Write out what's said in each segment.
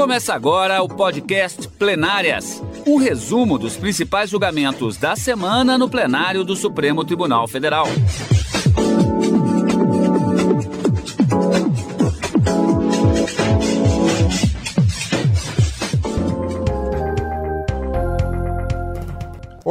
Começa agora o podcast Plenárias um resumo dos principais julgamentos da semana no plenário do Supremo Tribunal Federal.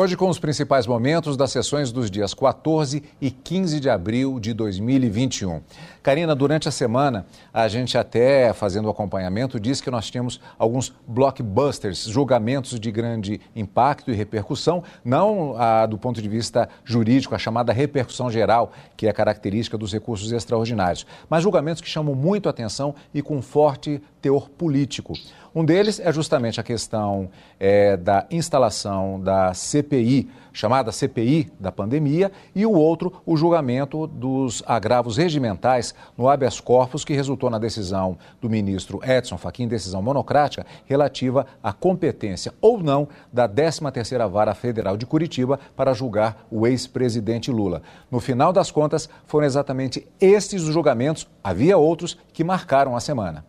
Hoje, com os principais momentos das sessões dos dias 14 e 15 de abril de 2021. Karina, durante a semana, a gente até fazendo o acompanhamento disse que nós tínhamos alguns blockbusters, julgamentos de grande impacto e repercussão, não a, do ponto de vista jurídico, a chamada repercussão geral, que é característica dos recursos extraordinários, mas julgamentos que chamam muito atenção e com forte teor político. Um deles é justamente a questão é, da instalação da CPI, chamada CPI da pandemia, e o outro, o julgamento dos agravos regimentais no habeas corpus, que resultou na decisão do ministro Edson Fachin, decisão monocrática, relativa à competência ou não da 13ª Vara Federal de Curitiba para julgar o ex-presidente Lula. No final das contas, foram exatamente estes os julgamentos, havia outros, que marcaram a semana.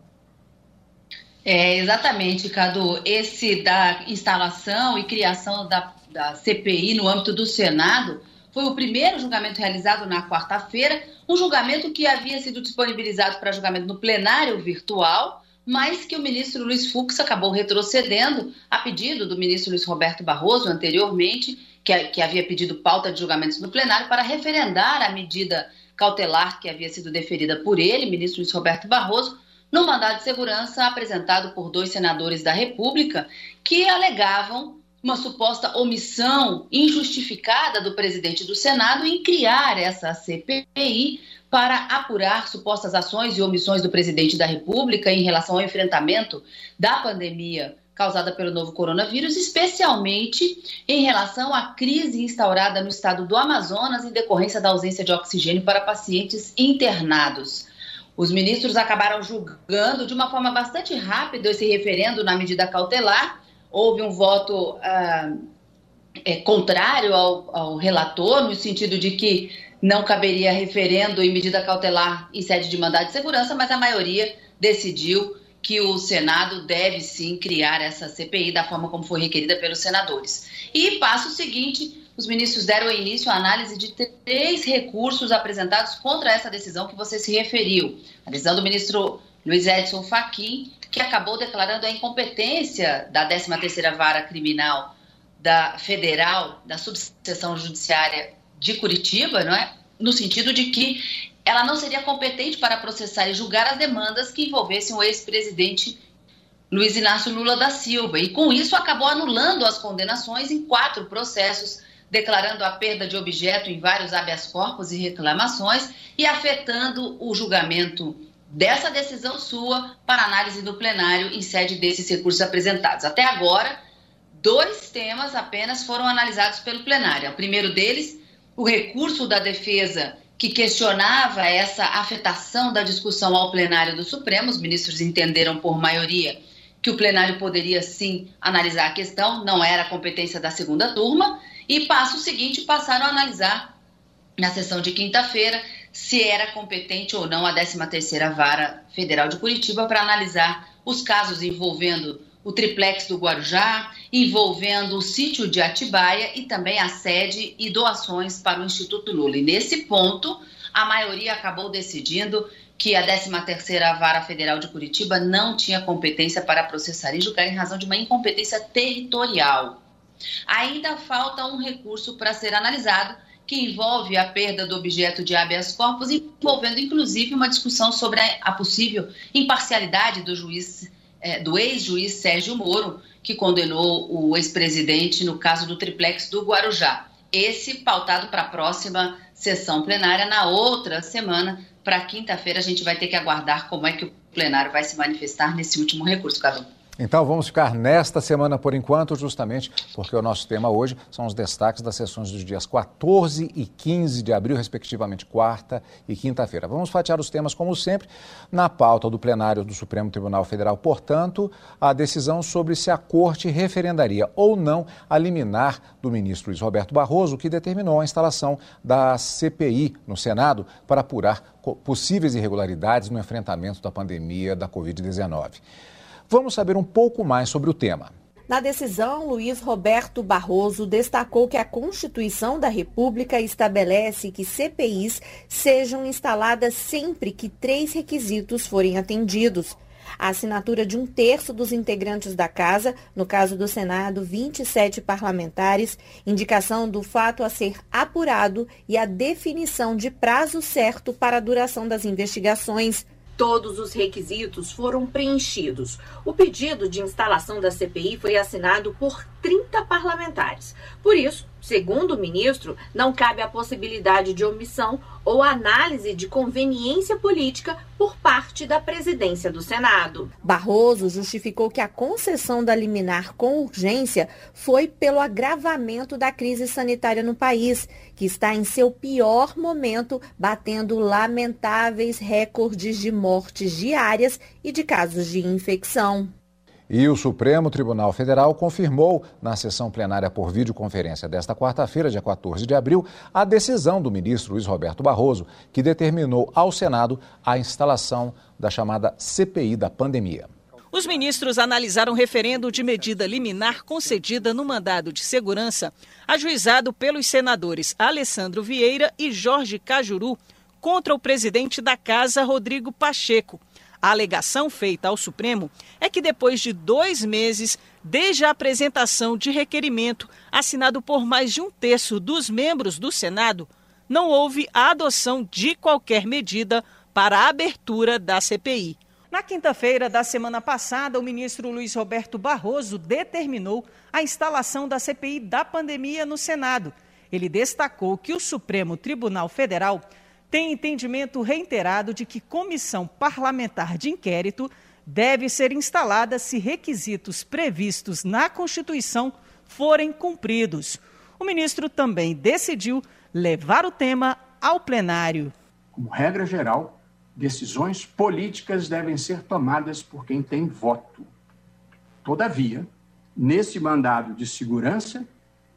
É, exatamente, Cadu. Esse da instalação e criação da, da CPI no âmbito do Senado foi o primeiro julgamento realizado na quarta-feira, um julgamento que havia sido disponibilizado para julgamento no plenário virtual, mas que o ministro Luiz Fux acabou retrocedendo a pedido do ministro Luiz Roberto Barroso anteriormente, que, que havia pedido pauta de julgamentos no plenário para referendar a medida cautelar que havia sido deferida por ele, ministro Luiz Roberto Barroso, no mandado de segurança apresentado por dois senadores da República que alegavam uma suposta omissão injustificada do presidente do Senado em criar essa CPI para apurar supostas ações e omissões do presidente da República em relação ao enfrentamento da pandemia causada pelo novo coronavírus, especialmente em relação à crise instaurada no estado do Amazonas em decorrência da ausência de oxigênio para pacientes internados. Os ministros acabaram julgando de uma forma bastante rápida esse referendo na medida cautelar. Houve um voto ah, é, contrário ao, ao relator, no sentido de que não caberia referendo em medida cautelar em sede de mandado de segurança, mas a maioria decidiu que o Senado deve sim criar essa CPI da forma como foi requerida pelos senadores. E passo seguinte, os ministros deram início à análise de três recursos apresentados contra essa decisão que você se referiu. A decisão do ministro Luiz Edson Fachin, que acabou declarando a incompetência da 13ª Vara Criminal da Federal, da Subseção Judiciária de Curitiba, não é? no sentido de que ela não seria competente para processar e julgar as demandas que envolvessem o ex-presidente Luiz Inácio Lula da Silva. E com isso acabou anulando as condenações em quatro processos declarando a perda de objeto em vários habeas corpus e reclamações e afetando o julgamento dessa decisão sua para análise do plenário em sede desses recursos apresentados. Até agora, dois temas apenas foram analisados pelo plenário. O primeiro deles, o recurso da defesa que questionava essa afetação da discussão ao plenário do Supremo. Os ministros entenderam por maioria que o plenário poderia sim analisar a questão, não era competência da segunda turma. E passo seguinte, passaram a analisar na sessão de quinta-feira se era competente ou não a 13ª Vara Federal de Curitiba para analisar os casos envolvendo o triplex do Guarujá, envolvendo o sítio de Atibaia e também a sede e doações para o Instituto Lula. E nesse ponto, a maioria acabou decidindo que a 13ª Vara Federal de Curitiba não tinha competência para processar e julgar em razão de uma incompetência territorial. Ainda falta um recurso para ser analisado que envolve a perda do objeto de habeas corpus, envolvendo inclusive uma discussão sobre a possível imparcialidade do juiz, é, do ex-juiz Sérgio Moro, que condenou o ex-presidente no caso do triplex do Guarujá. Esse pautado para a próxima sessão plenária na outra semana. Para quinta-feira, a gente vai ter que aguardar como é que o plenário vai se manifestar nesse último recurso, Cadu. Então vamos ficar nesta semana por enquanto, justamente porque o nosso tema hoje são os destaques das sessões dos dias 14 e 15 de abril, respectivamente quarta e quinta-feira. Vamos fatiar os temas, como sempre, na pauta do plenário do Supremo Tribunal Federal. Portanto, a decisão sobre se a Corte referendaria ou não a liminar do ministro Luiz Roberto Barroso, que determinou a instalação da CPI no Senado para apurar possíveis irregularidades no enfrentamento da pandemia da Covid-19. Vamos saber um pouco mais sobre o tema. Na decisão, Luiz Roberto Barroso destacou que a Constituição da República estabelece que CPIs sejam instaladas sempre que três requisitos forem atendidos a assinatura de um terço dos integrantes da Casa, no caso do Senado, 27 parlamentares, indicação do fato a ser apurado e a definição de prazo certo para a duração das investigações. Todos os requisitos foram preenchidos. O pedido de instalação da CPI foi assinado por 30 parlamentares. Por isso, segundo o ministro, não cabe a possibilidade de omissão ou análise de conveniência política por parte da presidência do Senado. Barroso justificou que a concessão da liminar com urgência foi pelo agravamento da crise sanitária no país, que está em seu pior momento, batendo lamentáveis recordes de mortes diárias e de casos de infecção. E o Supremo Tribunal Federal confirmou, na sessão plenária por videoconferência desta quarta-feira, dia 14 de abril, a decisão do ministro Luiz Roberto Barroso, que determinou ao Senado a instalação da chamada CPI da pandemia. Os ministros analisaram referendo de medida liminar concedida no mandado de segurança, ajuizado pelos senadores Alessandro Vieira e Jorge Cajuru, contra o presidente da Casa, Rodrigo Pacheco a alegação feita ao Supremo é que depois de dois meses, desde a apresentação de requerimento assinado por mais de um terço dos membros do Senado, não houve a adoção de qualquer medida para a abertura da CPI. Na quinta-feira da semana passada, o ministro Luiz Roberto Barroso determinou a instalação da CPI da pandemia no Senado. Ele destacou que o Supremo Tribunal Federal tem entendimento reiterado de que comissão parlamentar de inquérito deve ser instalada se requisitos previstos na Constituição forem cumpridos. O ministro também decidiu levar o tema ao plenário. Como regra geral, decisões políticas devem ser tomadas por quem tem voto. Todavia, nesse mandado de segurança,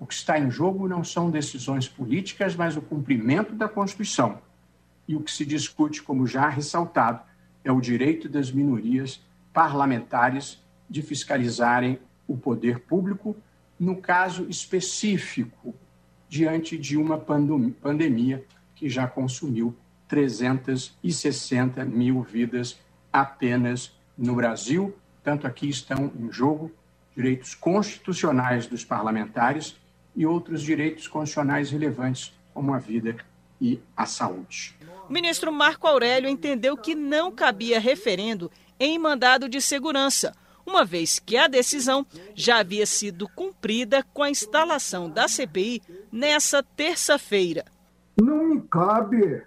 o que está em jogo não são decisões políticas, mas o cumprimento da Constituição e o que se discute, como já ressaltado, é o direito das minorias parlamentares de fiscalizarem o poder público, no caso específico, diante de uma pandemia que já consumiu 360 mil vidas apenas no Brasil. Tanto aqui estão em jogo direitos constitucionais dos parlamentares e outros direitos constitucionais relevantes, como a vida e a saúde. O ministro Marco Aurélio entendeu que não cabia referendo em mandado de segurança, uma vez que a decisão já havia sido cumprida com a instalação da CPI nessa terça-feira. Não me cabe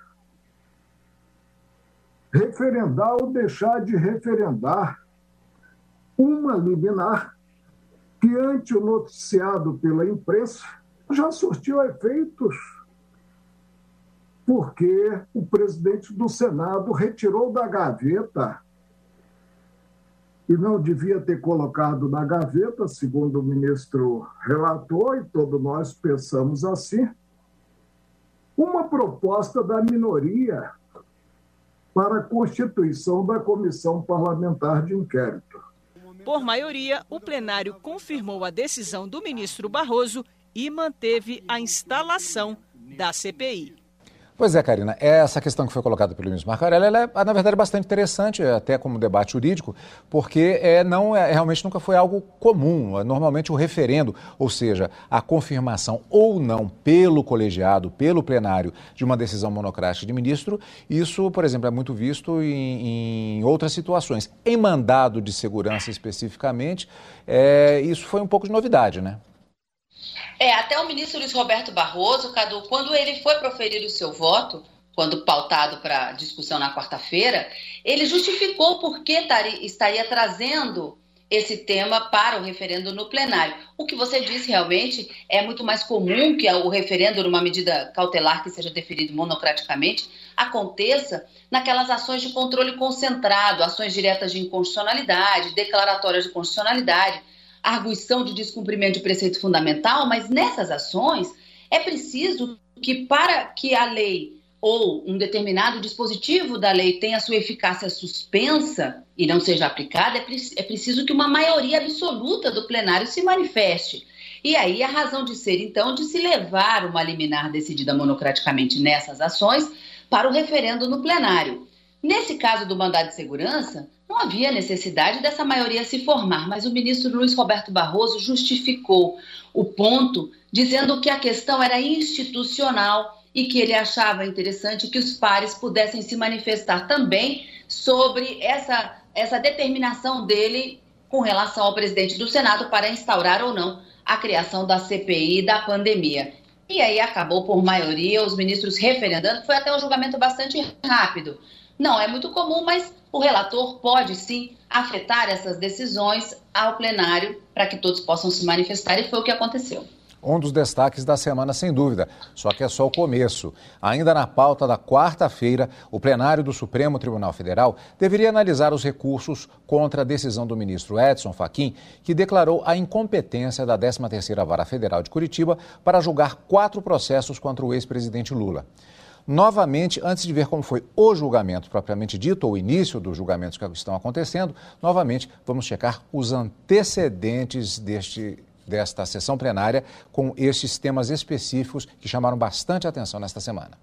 referendar ou deixar de referendar uma liminar que, ante o noticiado pela imprensa, já surtiu efeitos porque o presidente do Senado retirou da gaveta e não devia ter colocado na gaveta, segundo o ministro relator, e todos nós pensamos assim, uma proposta da minoria para a constituição da Comissão Parlamentar de Inquérito. Por maioria, o plenário confirmou a decisão do ministro Barroso e manteve a instalação da CPI. Pois é, Karina, essa questão que foi colocada pelo ministro Marco Aurélio, ela é, na verdade, bastante interessante, até como debate jurídico, porque é, não é, realmente nunca foi algo comum. Normalmente o referendo, ou seja, a confirmação ou não pelo colegiado, pelo plenário, de uma decisão monocrática de ministro, isso, por exemplo, é muito visto em, em outras situações. Em mandado de segurança especificamente, é, isso foi um pouco de novidade, né? É, até o ministro Luiz Roberto Barroso, Cadu, quando ele foi proferir o seu voto, quando pautado para discussão na quarta-feira, ele justificou por que estaria trazendo esse tema para o referendo no plenário. O que você disse realmente é muito mais comum que o referendo, numa medida cautelar que seja deferido monocraticamente, aconteça naquelas ações de controle concentrado, ações diretas de inconstitucionalidade, declaratórias de constitucionalidade arguição de descumprimento de preceito fundamental, mas nessas ações é preciso que, para que a lei ou um determinado dispositivo da lei tenha sua eficácia suspensa e não seja aplicada, é, é preciso que uma maioria absoluta do plenário se manifeste. E aí a razão de ser, então, de se levar uma liminar decidida monocraticamente nessas ações para o referendo no plenário. Nesse caso do mandado de segurança, não havia necessidade dessa maioria se formar, mas o ministro Luiz Roberto Barroso justificou o ponto, dizendo que a questão era institucional e que ele achava interessante que os pares pudessem se manifestar também sobre essa, essa determinação dele com relação ao presidente do Senado para instaurar ou não a criação da CPI da pandemia. E aí acabou por maioria os ministros referendando, foi até um julgamento bastante rápido. Não é muito comum, mas o relator pode sim afetar essas decisões ao plenário para que todos possam se manifestar e foi o que aconteceu um dos destaques da semana, sem dúvida. Só que é só o começo. Ainda na pauta da quarta-feira, o plenário do Supremo Tribunal Federal deveria analisar os recursos contra a decisão do ministro Edson Fachin, que declarou a incompetência da 13ª Vara Federal de Curitiba para julgar quatro processos contra o ex-presidente Lula. Novamente, antes de ver como foi o julgamento propriamente dito, ou o início dos julgamentos que estão acontecendo, novamente vamos checar os antecedentes deste desta sessão plenária com estes temas específicos que chamaram bastante atenção nesta semana.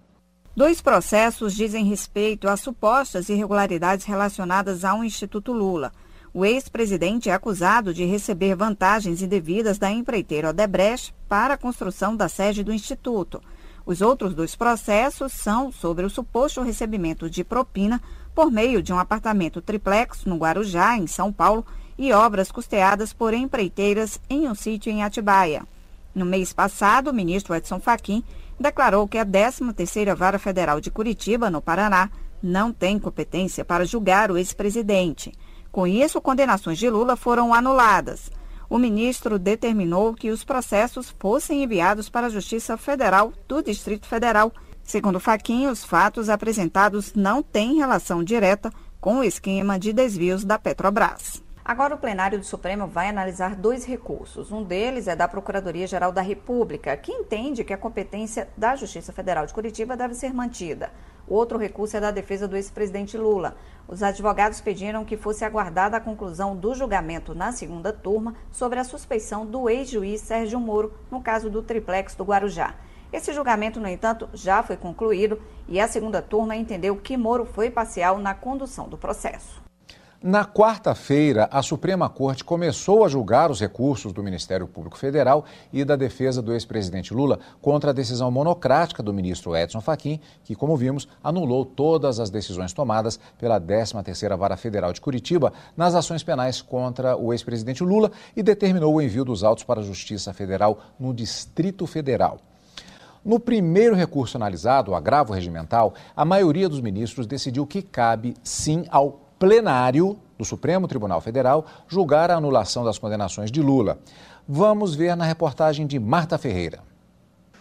Dois processos dizem respeito a supostas irregularidades relacionadas ao Instituto Lula. O ex-presidente é acusado de receber vantagens indevidas da empreiteira Odebrecht para a construção da sede do Instituto. Os outros dois processos são sobre o suposto recebimento de propina por meio de um apartamento triplex no Guarujá, em São Paulo, e obras custeadas por empreiteiras em um sítio em Atibaia. No mês passado, o ministro Edson Fachin declarou que a 13ª Vara Federal de Curitiba, no Paraná, não tem competência para julgar o ex-presidente. Com isso, condenações de Lula foram anuladas. O ministro determinou que os processos fossem enviados para a Justiça Federal do Distrito Federal. Segundo Fachin, os fatos apresentados não têm relação direta com o esquema de desvios da Petrobras. Agora, o plenário do Supremo vai analisar dois recursos. Um deles é da Procuradoria-Geral da República, que entende que a competência da Justiça Federal de Curitiba deve ser mantida. Outro recurso é da defesa do ex-presidente Lula. Os advogados pediram que fosse aguardada a conclusão do julgamento na segunda turma sobre a suspeição do ex-juiz Sérgio Moro no caso do triplex do Guarujá. Esse julgamento, no entanto, já foi concluído e a segunda turma entendeu que Moro foi parcial na condução do processo. Na quarta-feira, a Suprema Corte começou a julgar os recursos do Ministério Público Federal e da defesa do ex-presidente Lula contra a decisão monocrática do ministro Edson Fachin, que, como vimos, anulou todas as decisões tomadas pela 13ª Vara Federal de Curitiba nas ações penais contra o ex-presidente Lula e determinou o envio dos autos para a Justiça Federal no Distrito Federal. No primeiro recurso analisado, o agravo regimental, a maioria dos ministros decidiu que cabe sim ao plenário do Supremo Tribunal Federal julgar a anulação das condenações de Lula. Vamos ver na reportagem de Marta Ferreira.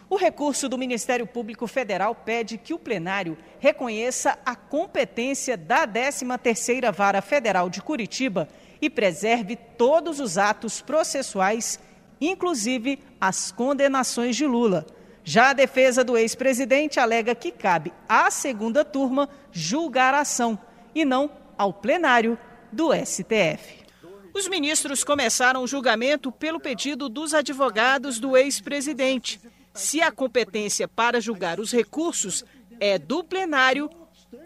O recurso do Ministério Público Federal pede que o plenário reconheça a competência da 13ª Vara Federal de Curitiba e preserve todos os atos processuais, inclusive as condenações de Lula. Já a defesa do ex-presidente alega que cabe à segunda turma julgar a ação e não ao plenário do STF. Os ministros começaram o julgamento pelo pedido dos advogados do ex-presidente. Se a competência para julgar os recursos é do plenário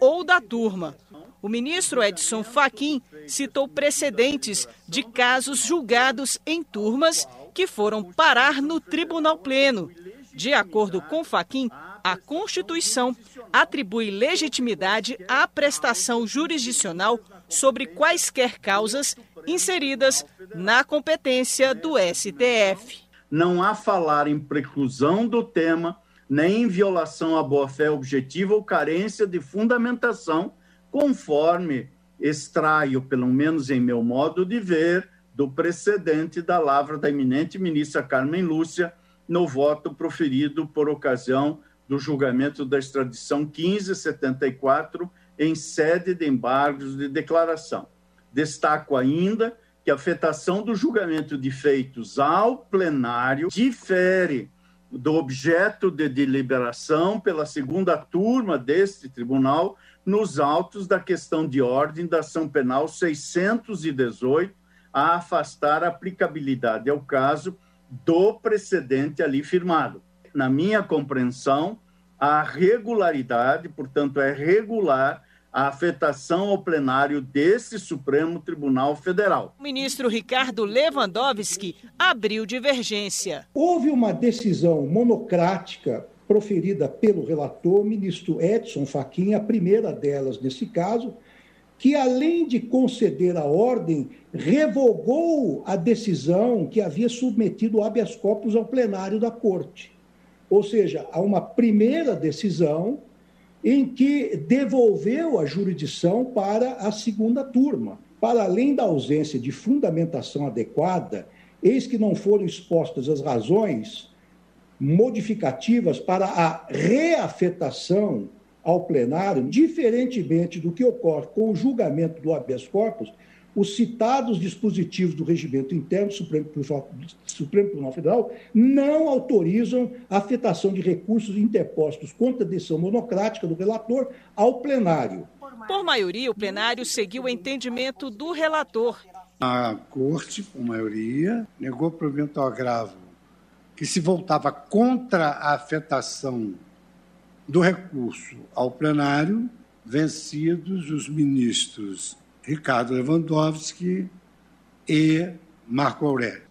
ou da turma. O ministro Edson Fachin citou precedentes de casos julgados em turmas que foram parar no Tribunal Pleno. De acordo com Fachin, a Constituição atribui legitimidade à prestação jurisdicional sobre quaisquer causas inseridas na competência do STF. Não há falar em preclusão do tema, nem em violação à boa-fé objetiva ou carência de fundamentação, conforme extraio, pelo menos em meu modo de ver, do precedente da lavra da eminente ministra Carmen Lúcia no voto proferido por ocasião do julgamento da extradição 1574 em sede de embargos de declaração. Destaco ainda que a afetação do julgamento de feitos ao plenário difere do objeto de deliberação pela segunda turma deste tribunal nos autos da questão de ordem da ação penal 618 a afastar a aplicabilidade ao caso do precedente ali firmado. Na minha compreensão, a regularidade, portanto, é regular a afetação ao plenário desse Supremo Tribunal Federal. O ministro Ricardo Lewandowski abriu divergência. Houve uma decisão monocrática proferida pelo relator, ministro Edson Fachin, a primeira delas nesse caso, que além de conceder a ordem, revogou a decisão que havia submetido o habeas corpus ao plenário da Corte. Ou seja, há uma primeira decisão em que devolveu a jurisdição para a segunda turma. Para além da ausência de fundamentação adequada, eis que não foram expostas as razões modificativas para a reafetação ao plenário, diferentemente do que ocorre com o julgamento do habeas corpus, os citados dispositivos do regimento interno do Supremo, Supremo Tribunal Federal não autorizam a afetação de recursos interpostos contra a decisão monocrática do relator ao plenário. Por maioria, o plenário seguiu o entendimento do relator. A corte, por maioria, negou provimento ao agravo que se voltava contra a afetação do recurso ao plenário, vencidos os ministros Ricardo Lewandowski e Marco Aurélio.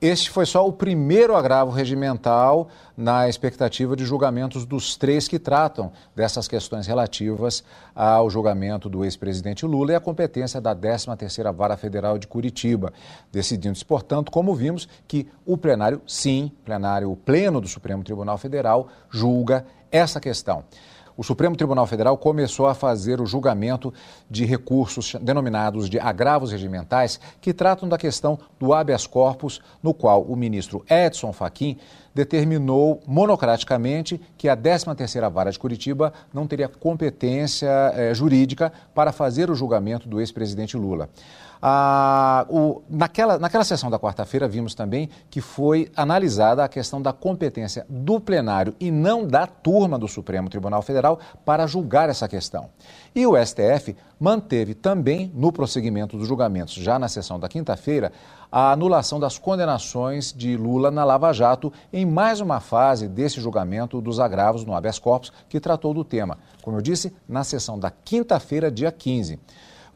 Este foi só o primeiro agravo regimental na expectativa de julgamentos dos três que tratam dessas questões relativas ao julgamento do ex-presidente Lula e a competência da 13ª Vara Federal de Curitiba, decidindo-se, portanto, como vimos, que o plenário, sim, plenário pleno do Supremo Tribunal Federal, julga essa questão o Supremo Tribunal Federal começou a fazer o julgamento de recursos denominados de agravos regimentais que tratam da questão do habeas corpus, no qual o ministro Edson Fachin determinou monocraticamente que a 13ª Vara de Curitiba não teria competência eh, jurídica para fazer o julgamento do ex-presidente Lula. O, naquela, naquela sessão da quarta-feira, vimos também que foi analisada a questão da competência do plenário e não da turma do Supremo Tribunal Federal para julgar essa questão. E o STF manteve também, no prosseguimento dos julgamentos, já na sessão da quinta-feira, a anulação das condenações de Lula na Lava Jato em mais uma fase desse julgamento dos agravos no habeas corpus que tratou do tema. Como eu disse, na sessão da quinta-feira, dia 15.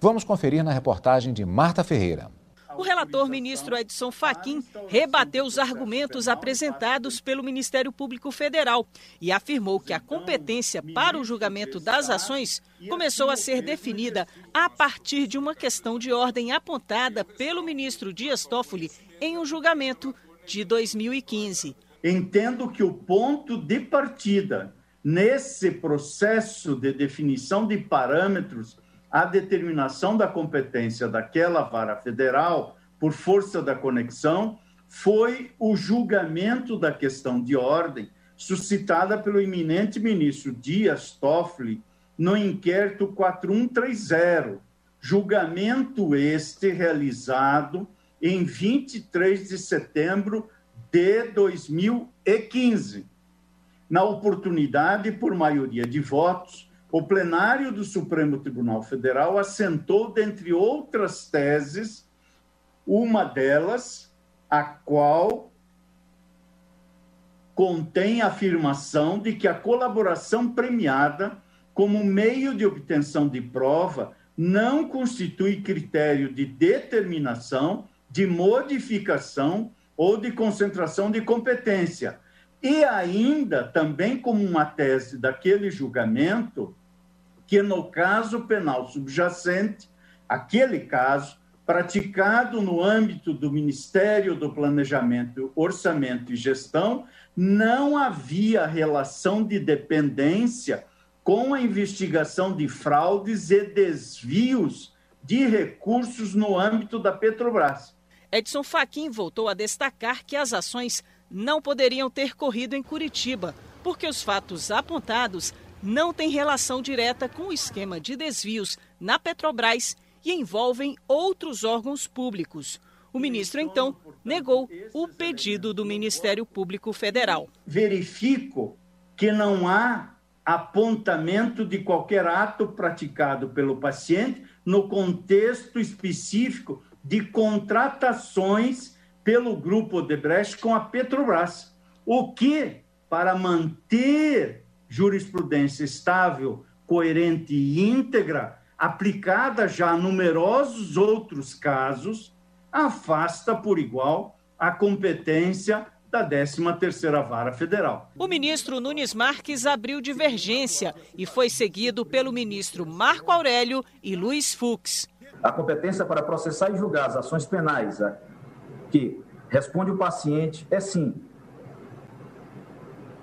Vamos conferir na reportagem de Marta Ferreira. O relator ministro Edson Fachin rebateu os argumentos apresentados pelo Ministério Público Federal e afirmou que a competência para o julgamento das ações começou a ser definida a partir de uma questão de ordem apontada pelo ministro Dias Toffoli em um julgamento de 2015. Entendo que o ponto de partida nesse processo de definição de parâmetros a determinação da competência daquela vara federal, por força da conexão, foi o julgamento da questão de ordem suscitada pelo eminente ministro Dias Toffoli no inquérito 4130, julgamento este realizado em 23 de setembro de 2015. Na oportunidade, por maioria de votos, o plenário do Supremo Tribunal Federal assentou, dentre outras teses, uma delas, a qual contém a afirmação de que a colaboração premiada como meio de obtenção de prova não constitui critério de determinação, de modificação ou de concentração de competência. E ainda, também como uma tese daquele julgamento, que no caso penal subjacente, aquele caso praticado no âmbito do Ministério do Planejamento, Orçamento e Gestão, não havia relação de dependência com a investigação de fraudes e desvios de recursos no âmbito da Petrobras. Edson Fachin voltou a destacar que as ações não poderiam ter corrido em Curitiba, porque os fatos apontados não têm relação direta com o esquema de desvios na Petrobras e envolvem outros órgãos públicos. O ministro, então, negou o pedido do Ministério Público Federal. Verifico que não há apontamento de qualquer ato praticado pelo paciente no contexto específico de contratações pelo grupo Odebrecht com a Petrobras. O que, para manter jurisprudência estável, coerente e íntegra, aplicada já a numerosos outros casos, afasta por igual a competência da 13ª Vara Federal. O ministro Nunes Marques abriu divergência e foi seguido pelo ministro Marco Aurélio e Luiz Fux. A competência para processar e julgar as ações penais que responde o paciente é sim,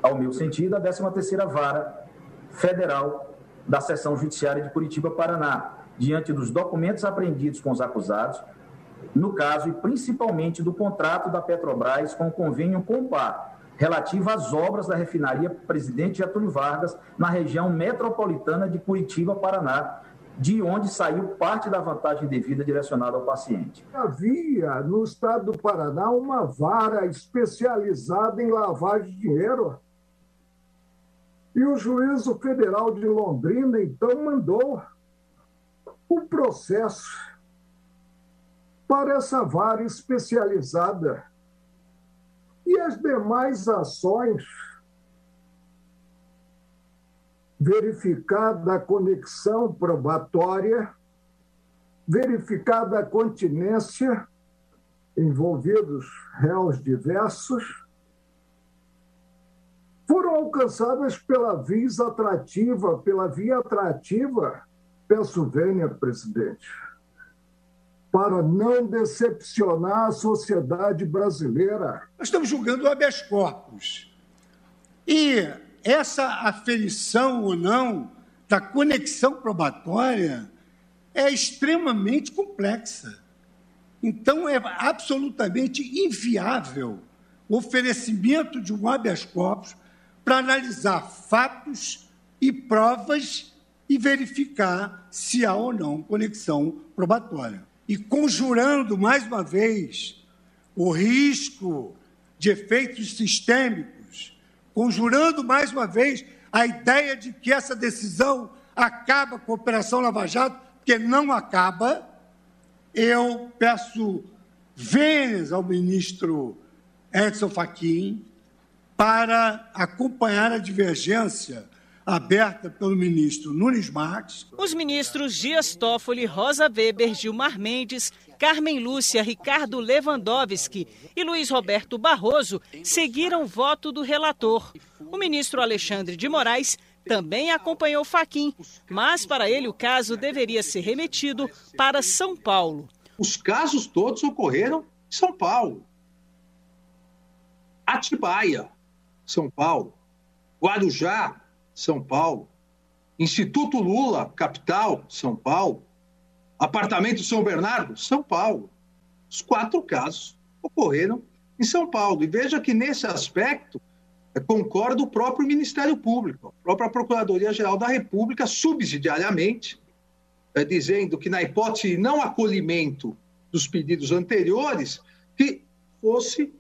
ao meu sentido, a 13ª Vara Federal da Seção Judiciária de Curitiba, Paraná, diante dos documentos apreendidos com os acusados, no caso e principalmente do contrato da Petrobras com o convênio Compar, relativo às obras da refinaria Presidente Getúlio Vargas, na região metropolitana de Curitiba, Paraná, de onde saiu parte da vantagem devida direcionada ao paciente. Havia no estado do Paraná uma vara especializada em lavagem de dinheiro. E o juízo federal de Londrina, então, mandou o processo para essa vara especializada. E as demais ações, verificada a conexão probatória, verificada a continência, envolvidos réus diversos, alcançadas pela via atrativa, pela via atrativa, peço venha, presidente para não decepcionar a sociedade brasileira. Nós estamos julgando o habeas corpus. E essa aferição ou não da conexão probatória é extremamente complexa. Então, é absolutamente inviável o oferecimento de um habeas corpus para analisar fatos e provas e verificar se há ou não conexão probatória e conjurando mais uma vez o risco de efeitos sistêmicos, conjurando mais uma vez a ideia de que essa decisão acaba com a Operação Lava Jato, porque não acaba. Eu peço vênias ao ministro Edson Fachin para acompanhar a divergência aberta pelo ministro Nunes Marques. Os ministros Dias Toffoli, Rosa Weber, Gilmar Mendes, Carmen Lúcia, Ricardo Lewandowski e Luiz Roberto Barroso seguiram o voto do relator. O ministro Alexandre de Moraes também acompanhou Faquim, mas para ele o caso deveria ser remetido para São Paulo. Os casos todos ocorreram em São Paulo. Atibaia, São Paulo. Guarujá, são Paulo. Instituto Lula, capital, São Paulo. Apartamento São Bernardo, São Paulo. Os quatro casos ocorreram em São Paulo. E veja que, nesse aspecto, é, concorda o próprio Ministério Público, a própria Procuradoria-Geral da República, subsidiariamente, é, dizendo que, na hipótese de não acolhimento dos pedidos anteriores, que fosse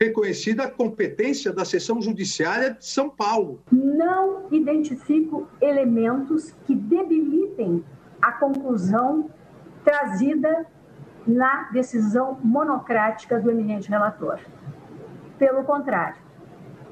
reconhecida a competência da seção judiciária de São Paulo. Não identifico elementos que debilitem a conclusão trazida na decisão monocrática do eminente relator. Pelo contrário,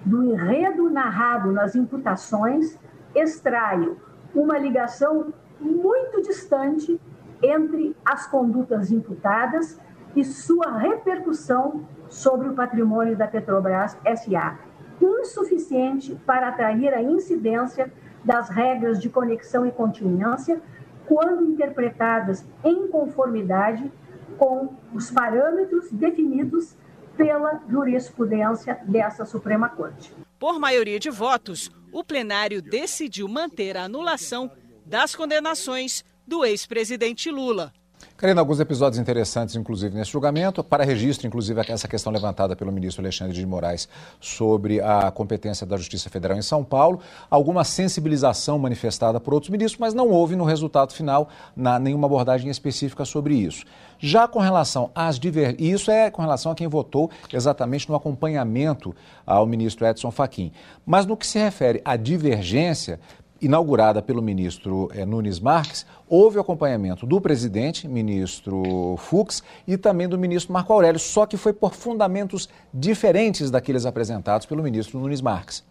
do enredo narrado nas imputações, extraio uma ligação muito distante entre as condutas imputadas e sua repercussão sobre o patrimônio da Petrobras SA, insuficiente para atrair a incidência das regras de conexão e continência quando interpretadas em conformidade com os parâmetros definidos pela jurisprudência dessa Suprema Corte. Por maioria de votos, o plenário decidiu manter a anulação das condenações do ex-presidente Lula. Karina, alguns episódios interessantes, inclusive, nesse julgamento. Para registro, inclusive, essa questão levantada pelo ministro Alexandre de Moraes sobre a competência da Justiça Federal em São Paulo. Alguma sensibilização manifestada por outros ministros, mas não houve no resultado final na, nenhuma abordagem específica sobre isso. Já com relação às divergências, isso é com relação a quem votou exatamente no acompanhamento ao ministro Edson Fachin. Mas no que se refere à divergência, inaugurada pelo ministro eh, Nunes Marques, houve acompanhamento do presidente, ministro Fux, e também do ministro Marco Aurélio, só que foi por fundamentos diferentes daqueles apresentados pelo ministro Nunes Marques.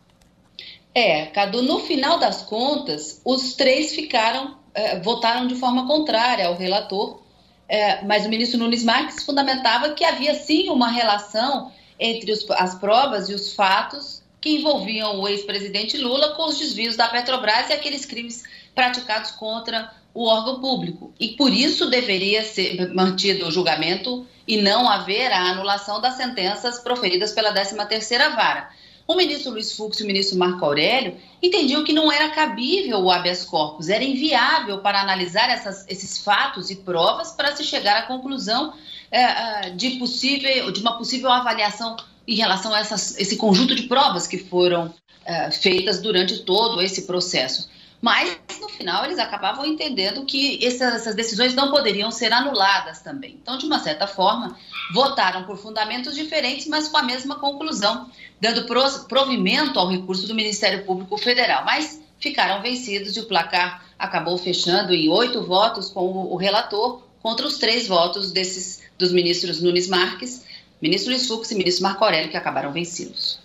É, Cadu, no final das contas, os três ficaram, eh, votaram de forma contrária ao relator, eh, mas o ministro Nunes Marques fundamentava que havia sim uma relação entre os, as provas e os fatos que envolviam o ex-presidente Lula com os desvios da Petrobras e aqueles crimes praticados contra o órgão público. E por isso deveria ser mantido o julgamento e não haver a anulação das sentenças proferidas pela 13ª Vara. O ministro Luiz Fux e o ministro Marco Aurélio entendiam que não era cabível o habeas corpus, era inviável para analisar essas, esses fatos e provas para se chegar à conclusão é, de, possível, de uma possível avaliação em relação a essas, esse conjunto de provas que foram é, feitas durante todo esse processo. Mas, no final, eles acabavam entendendo que essas, essas, decisões não poderiam ser anuladas também. Então, de uma certa forma, votaram por fundamentos diferentes, mas com a mesma conclusão, dando provimento ao recurso do Ministério Público Federal. Mas ficaram vencidos e o placar acabou fechando em oito votos com o relator contra os três votos desses dos ministros Nunes Marques ministro Luiz Fux e ministro Marco Aurélio, que acabaram vencidos.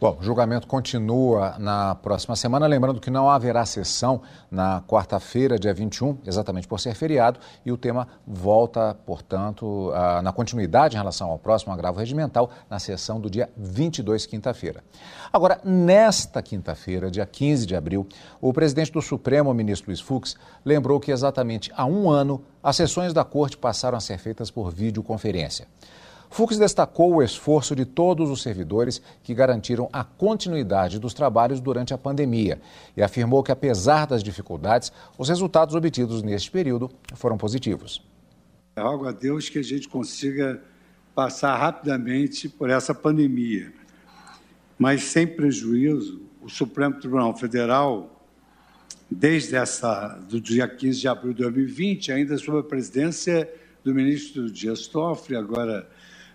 Bom, o julgamento continua na próxima semana. Lembrando que não haverá sessão na quarta-feira, dia 21, exatamente por ser feriado, e o tema volta, portanto, na continuidade em relação ao próximo agravo regimental, na sessão do dia 22, quinta-feira. Agora, nesta quinta-feira, dia 15 de abril, o presidente do Supremo, ministro Luiz Fux, lembrou que exatamente há um ano as sessões da corte passaram a ser feitas por videoconferência. Fux destacou o esforço de todos os servidores que garantiram a continuidade dos trabalhos durante a pandemia e afirmou que, apesar das dificuldades, os resultados obtidos neste período foram positivos. É algo a Deus que a gente consiga passar rapidamente por essa pandemia, mas sem prejuízo, o Supremo Tribunal Federal, desde essa do dia 15 de abril de 2020, ainda sob a presidência do ministro Dias Toffoli, agora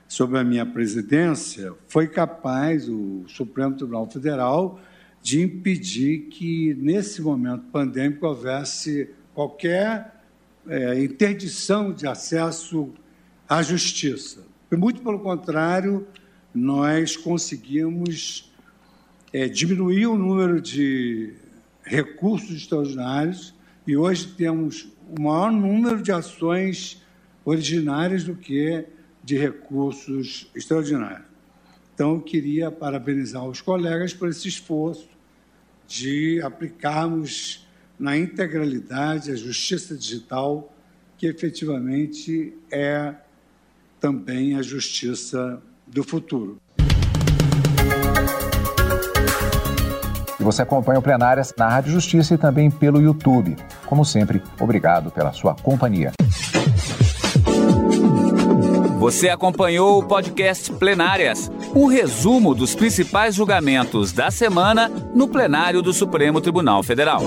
sob a minha presidência, foi capaz o Supremo Tribunal Federal de impedir que, nesse momento pandêmico, houvesse qualquer é, interdição de acesso à justiça. Muito pelo contrário, nós conseguimos é, diminuir o número de recursos extraordinários e hoje temos o maior número de ações originárias do que de recursos extraordinários. Então, eu queria parabenizar os colegas por esse esforço de aplicarmos na integralidade a justiça digital, que efetivamente é também a justiça do futuro. Você acompanha o Plenárias na Rádio Justiça e também pelo YouTube. Como sempre, obrigado pela sua companhia. Você acompanhou o podcast Plenárias, um resumo dos principais julgamentos da semana no plenário do Supremo Tribunal Federal.